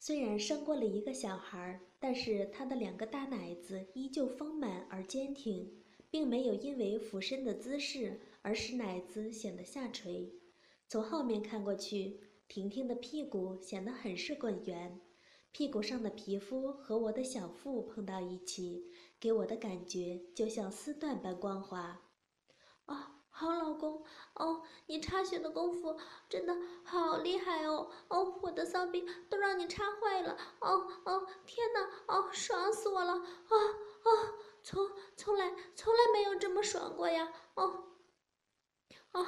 虽然生过了一个小孩，但是他的两个大奶子依旧丰满而坚挺，并没有因为俯身的姿势而使奶子显得下垂。从后面看过去，婷婷的屁股显得很是滚圆，屁股上的皮肤和我的小腹碰到一起，给我的感觉就像丝缎般光滑。好老公哦，你插血的功夫真的好厉害哦哦，我的骚逼都让你插坏了哦哦，天哪哦，爽死我了啊啊，从从来从来没有这么爽过呀哦哦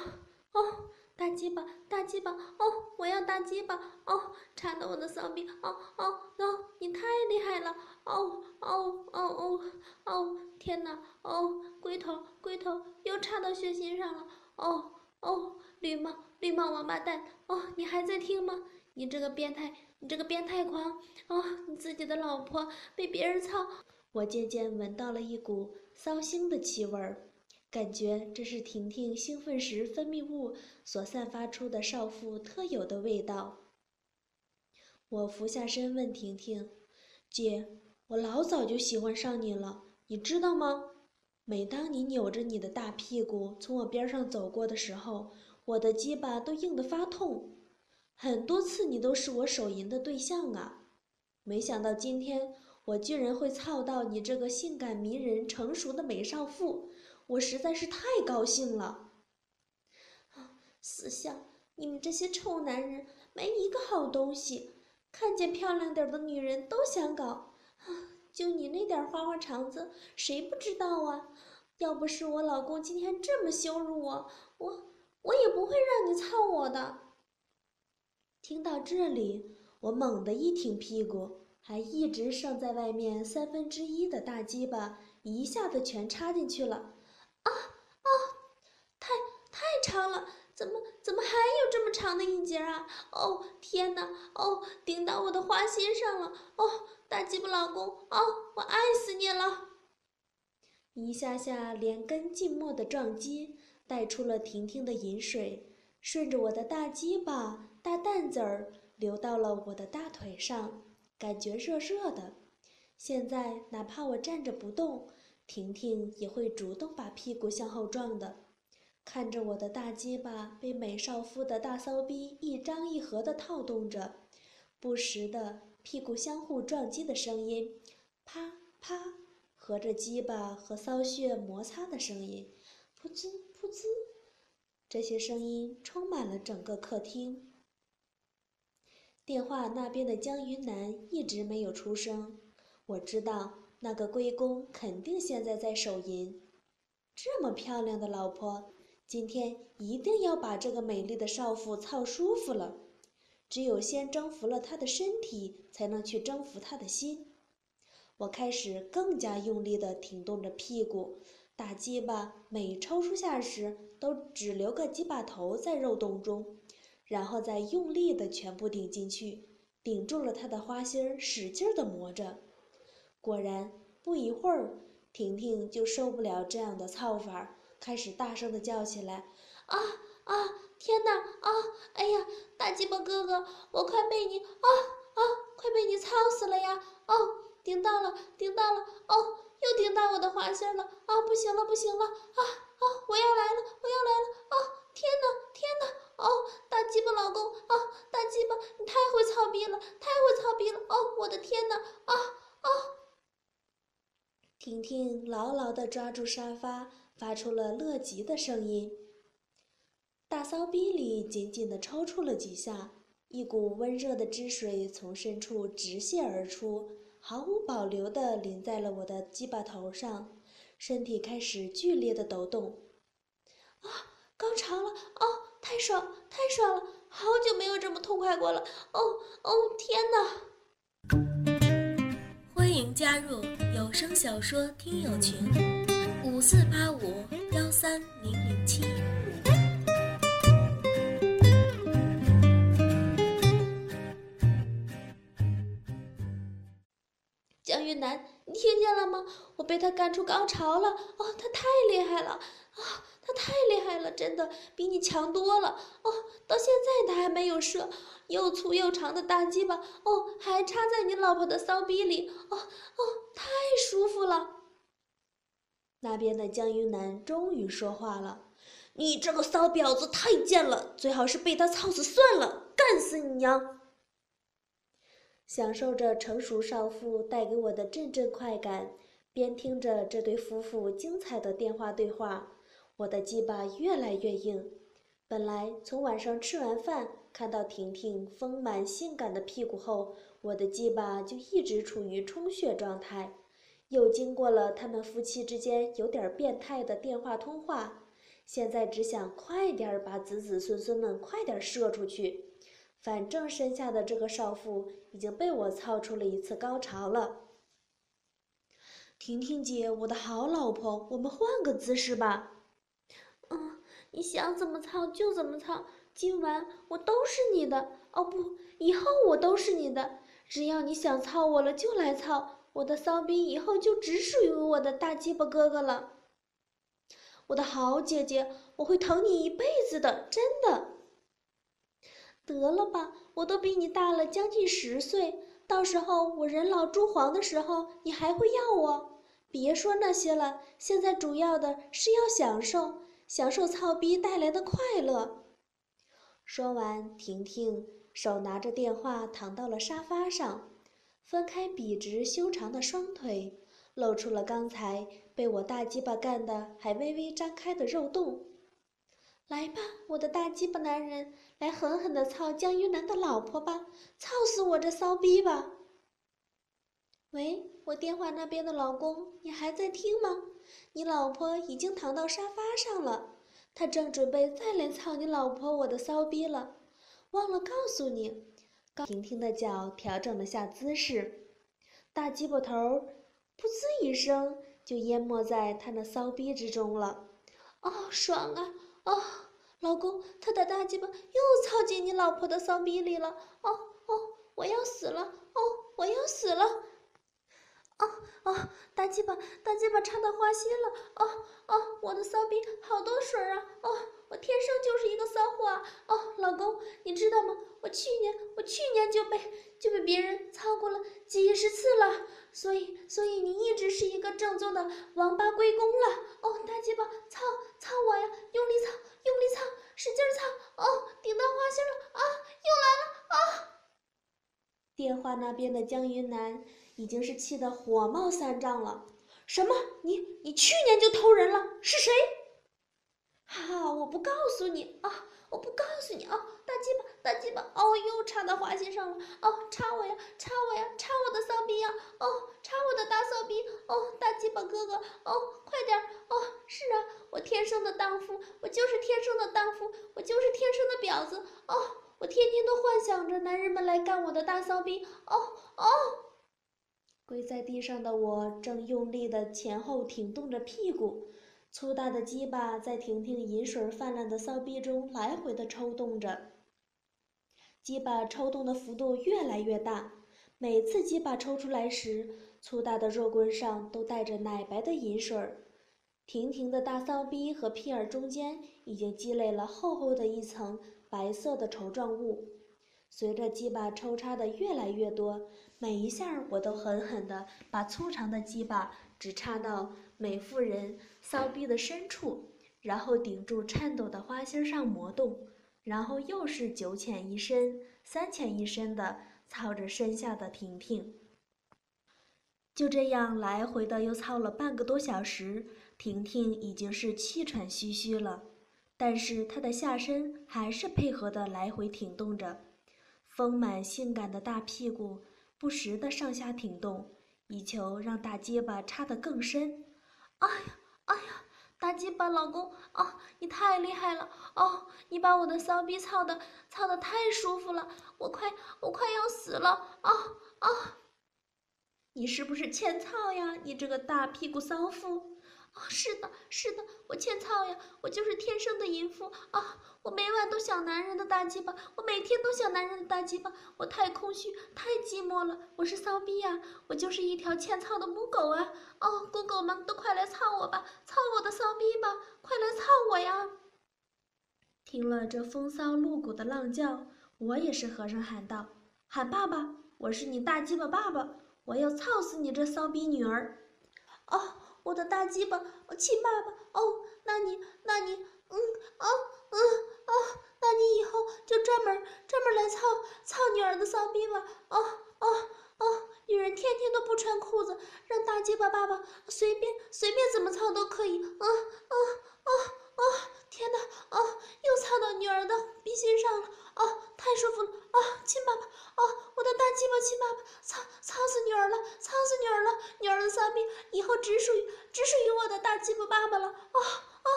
哦。大鸡巴，大鸡巴，哦，我要大鸡巴，哦，插的我的骚逼，哦哦哦，你太厉害了，哦哦哦哦哦，天哪，哦，龟头龟头又插到血心上了，哦哦，绿帽绿帽王八蛋，哦，你还在听吗？你这个变态，你这个变态狂，哦，你自己的老婆被别人操，我渐渐闻到了一股骚腥的气味儿。感觉这是婷婷兴奋时分泌物所散发出的少妇特有的味道。我俯下身问婷婷：“姐，我老早就喜欢上你了，你知道吗？每当你扭着你的大屁股从我边上走过的时候，我的鸡巴都硬得发痛。很多次你都是我手淫的对象啊！没想到今天我居然会操到你这个性感迷人、成熟的美少妇。”我实在是太高兴了！啊，死相！你们这些臭男人没一个好东西，看见漂亮点的女人都想搞。啊，就你那点花花肠子，谁不知道啊？要不是我老公今天这么羞辱我，我我也不会让你操我的。听到这里，我猛地一挺屁股，还一直剩在外面三分之一的大鸡巴一下子全插进去了。啊啊！太太长了，怎么怎么还有这么长的一截啊？哦天哪！哦，顶到我的花心上了！哦，大鸡巴老公，哦，我爱死你了！一下下连根浸没的撞击，带出了婷婷的饮水，顺着我的大鸡巴、大蛋子儿流到了我的大腿上，感觉热热的。现在哪怕我站着不动。婷婷也会主动把屁股向后撞的，看着我的大鸡巴被美少妇的大骚逼一张一合的套动着，不时的屁股相互撞击的声音，啪啪，合着鸡巴和骚穴摩擦的声音，噗滋噗滋，这些声音充满了整个客厅。电话那边的江云南一直没有出声，我知道。那个龟公肯定现在在手淫，这么漂亮的老婆，今天一定要把这个美丽的少妇操舒服了。只有先征服了她的身体，才能去征服她的心。我开始更加用力地挺动着屁股，大鸡巴每抽出下时，都只留个鸡巴头在肉洞中，然后再用力地全部顶进去，顶住了她的花心儿，使劲地磨着。果然，不一会儿，婷婷就受不了这样的操法，开始大声的叫起来：“啊啊！天哪！啊！哎呀，大鸡巴哥哥，我快被你啊啊，快被你操死了呀！哦，顶到了，顶到了！哦，又顶到我的花心了！啊，不行了，不行了！啊啊，我要来了，我要来了！啊，天哪，天哪！哦，大鸡巴老公，啊，大鸡巴，你太会操逼了，太会操逼了！哦，我的天哪！啊啊！”婷婷牢牢地抓住沙发，发出了乐极的声音。大骚逼里紧紧地抽搐了几下，一股温热的汁水从深处直泻而出，毫无保留地淋在了我的鸡巴头上，身体开始剧烈的抖动。啊，高潮了！哦，太爽，太爽了！好久没有这么痛快过了！哦哦，天哪！欢迎加入。有声小说听友群：五四八五幺三零零七。江云南，你听见了吗？我被他干出高潮了！哦，他太厉害了！啊，他他太厉害了，真的比你强多了。哦，到现在他还没有射，又粗又长的大鸡巴，哦，还插在你老婆的骚逼里，哦哦，太舒服了。那边的江云南终于说话了：“你这个骚婊子太贱了，最好是被他操死算了，干死你娘！”享受着成熟少妇带给我的阵阵快感。边听着这对夫妇精彩的电话对话，我的鸡巴越来越硬。本来从晚上吃完饭看到婷婷丰满性感的屁股后，我的鸡巴就一直处于充血状态。又经过了他们夫妻之间有点变态的电话通话，现在只想快点把子子孙孙们快点射出去。反正身下的这个少妇已经被我操出了一次高潮了。婷婷姐，我的好老婆，我们换个姿势吧。嗯，你想怎么操就怎么操，今晚我都是你的。哦不，以后我都是你的。只要你想操我了，就来操。我的骚逼以后就只属于我的大鸡巴哥哥了。我的好姐姐，我会疼你一辈子的，真的。得了吧，我都比你大了将近十岁，到时候我人老珠黄的时候，你还会要我？别说那些了，现在主要的是要享受，享受操逼带来的快乐。说完，婷婷手拿着电话躺到了沙发上，分开笔直修长的双腿，露出了刚才被我大鸡巴干的还微微张开的肉洞。来吧，我的大鸡巴男人，来狠狠的操江玉南的老婆吧，操死我这骚逼吧！喂。我电话那边的老公，你还在听吗？你老婆已经躺到沙发上了，她正准备再来操你老婆我的骚逼了。忘了告诉你，婷婷的脚调整了下姿势，大鸡巴头噗呲一声就淹没在他那骚逼之中了。哦，爽啊！哦，老公，他的大鸡巴又操进你老婆的骚逼里了。哦哦，我要死了！哦，我要死了！哦哦，大鸡巴，大鸡巴插到花心了！哦哦，我的骚逼好多水啊！哦，我天生就是一个骚货啊！哦，老公，你知道吗？我去年，我去年就被就被别人操过了几十次了，所以所以你一直是一个正宗的王八龟公了！哦，大鸡巴，操操我呀！用力操，用力操，使劲操！哦，顶到花心了！啊，又来了！啊！电话那边的江云南。已经是气得火冒三丈了。什么？你你去年就偷人了？是谁？哈哈，我不告诉你啊！我不告诉你啊！大鸡巴，大鸡巴！哦，又插到花心上了！哦，插我呀，插我呀，插我的骚逼呀！哦，插我的大骚逼！哦，大鸡巴哥哥！哦，快点！哦，是啊，我天生的荡妇，我就是天生的荡妇，我就是天生的婊子！哦，我天天都幻想着男人们来干我的大骚逼！哦哦。跪在地上的我正用力的前后挺动着屁股，粗大的鸡巴在婷婷饮水泛滥的骚逼中来回的抽动着。鸡巴抽动的幅度越来越大，每次鸡巴抽出来时，粗大的肉棍上都带着奶白的饮水。婷婷的大骚逼和屁眼中间已经积累了厚厚的一层白色的稠状物。随着鸡巴抽插的越来越多，每一下我都狠狠地把粗长的鸡巴只插到美妇人骚逼的深处，然后顶住颤抖的花心上磨动，然后又是九浅一深、三浅一深的操着身下的婷婷。就这样来回的又操了半个多小时，婷婷已经是气喘吁吁了，但是她的下身还是配合的来回挺动着。丰满性感的大屁股不时的上下挺动，以求让大结巴插得更深。哎呀，哎呀，大结巴老公啊，你太厉害了哦！你把我的骚逼操的操的太舒服了，我快我快要死了啊啊！你是不是欠操呀？你这个大屁股骚妇！哦，是的，是的，我欠操呀，我就是天生的淫妇啊！我每晚都想男人的大鸡巴，我每天都想男人的大鸡巴，我太空虚，太寂寞了，我是骚逼呀，我就是一条欠操的母狗啊！哦，公狗们都快来操我吧，操我的骚逼吧，快来操我呀！听了这风骚露骨的浪叫，我也是和声喊道：“喊爸爸，我是你大鸡巴爸爸，我要操死你这骚逼女儿！”哦。我的大鸡巴，亲爸爸哦，那你，那你，嗯，啊，嗯，啊，那你以后就专门专门来操操女儿的骚逼吧，哦，哦，哦，女人天天都不穿裤子，让大鸡巴爸爸随便随便怎么操都可以，嗯，嗯，哦，哦，天哪，哦，又操到女儿的逼心上了，哦，太舒服了，哦，亲爸爸，哦，我的大鸡巴，亲爸爸，操操死女儿了，操死女儿，的骚逼以后只属于只属于我的大鸡巴爸爸了，哦哦，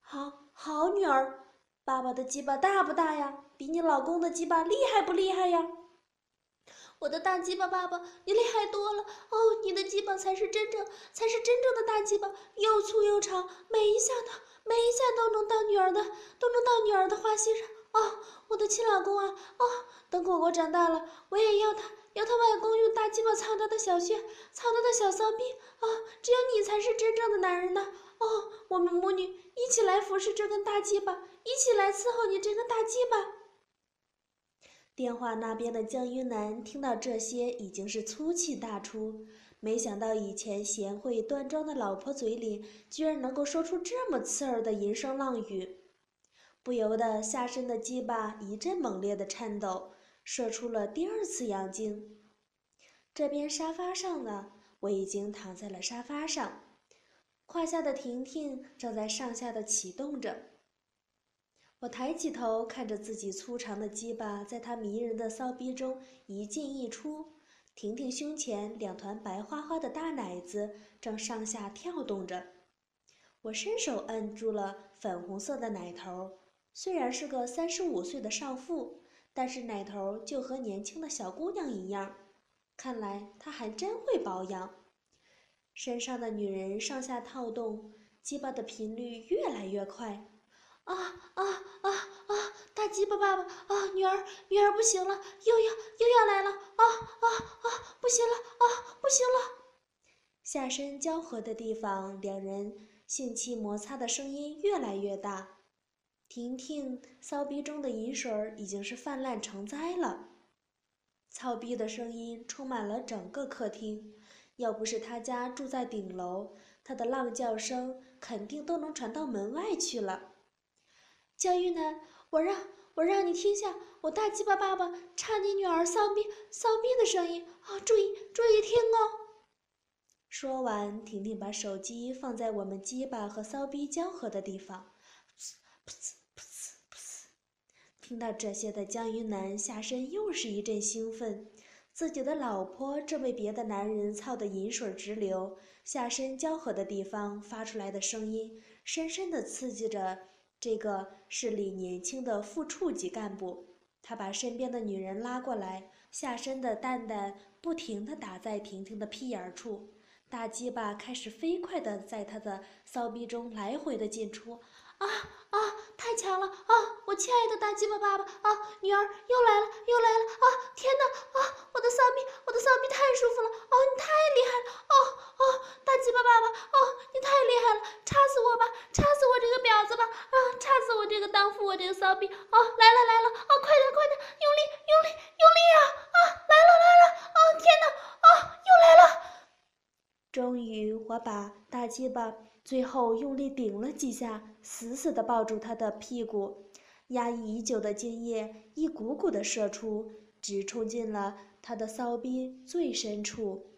好好女儿，爸爸的鸡巴大不大呀？比你老公的鸡巴厉害不厉害呀？我的大鸡巴爸爸，你厉害多了哦！你的鸡巴才是真正，才是真正的大鸡巴，又粗又长，每一下都，每一下都能到女儿的，都能到女儿的花心上。哦，我的亲老公啊！哦，等果果长大了，我也要他，要他外公用大鸡巴操他的小穴，操他的小骚逼。啊，只有你才是真正的男人呢！哦，我们母女一起来服侍这根大鸡巴，一起来伺候你这根大鸡巴。电话那边的江云南听到这些，已经是粗气大出。没想到以前贤惠端庄的老婆嘴里，居然能够说出这么刺耳的淫声浪语，不由得下身的鸡巴一阵猛烈的颤抖，射出了第二次阳精。这边沙发上呢，我已经躺在了沙发上，胯下的婷婷正在上下的启动着。我抬起头，看着自己粗长的鸡巴在她迷人的骚逼中一进一出。婷婷胸前两团白花花的大奶子正上下跳动着。我伸手按住了粉红色的奶头，虽然是个三十五岁的少妇，但是奶头就和年轻的小姑娘一样。看来她还真会保养。身上的女人上下跳动，鸡巴的频率越来越快。啊啊啊啊！大鸡巴爸爸啊，女儿女儿不行了，又要又要来了！啊啊啊！不行了啊，不行了！下身交合的地方，两人性器摩擦的声音越来越大。婷婷骚逼中的饮水已经是泛滥成灾了，操逼的声音充满了整个客厅。要不是他家住在顶楼，他的浪叫声肯定都能传到门外去了。江玉楠，我让我让你听下我大鸡巴爸爸插你女儿骚逼骚逼的声音啊！注意注意听哦。说完，婷婷把手机放在我们鸡巴和骚逼交合的地方，噗噗噗噗噗。听到这些的江云南下身又是一阵兴奋，自己的老婆正被别的男人操得饮水直流，下身交合的地方发出来的声音，深深的刺激着。这个市里年轻的副处级干部，他把身边的女人拉过来，下身的蛋蛋不停地打在婷婷的屁眼儿处，大鸡巴开始飞快地在他的骚逼中来回的进出。啊啊！太强了啊！我亲爱的大鸡巴爸爸啊，女儿又来了又来了啊！天哪啊！我的骚逼，我的骚逼太舒服了哦！你太厉害了哦哦！大鸡巴爸爸哦，你太厉害了！插死我吧，插死我这个婊子吧啊！插死我这个荡妇，我这个骚逼哦！来了来了哦！快点快点，用力用力用力啊啊！来了来了哦！天哪啊！又来了！终于，我把大鸡巴。最后用力顶了几下，死死地抱住他的屁股，压抑已久的精液一股股的射出，直冲进了他的骚逼最深处。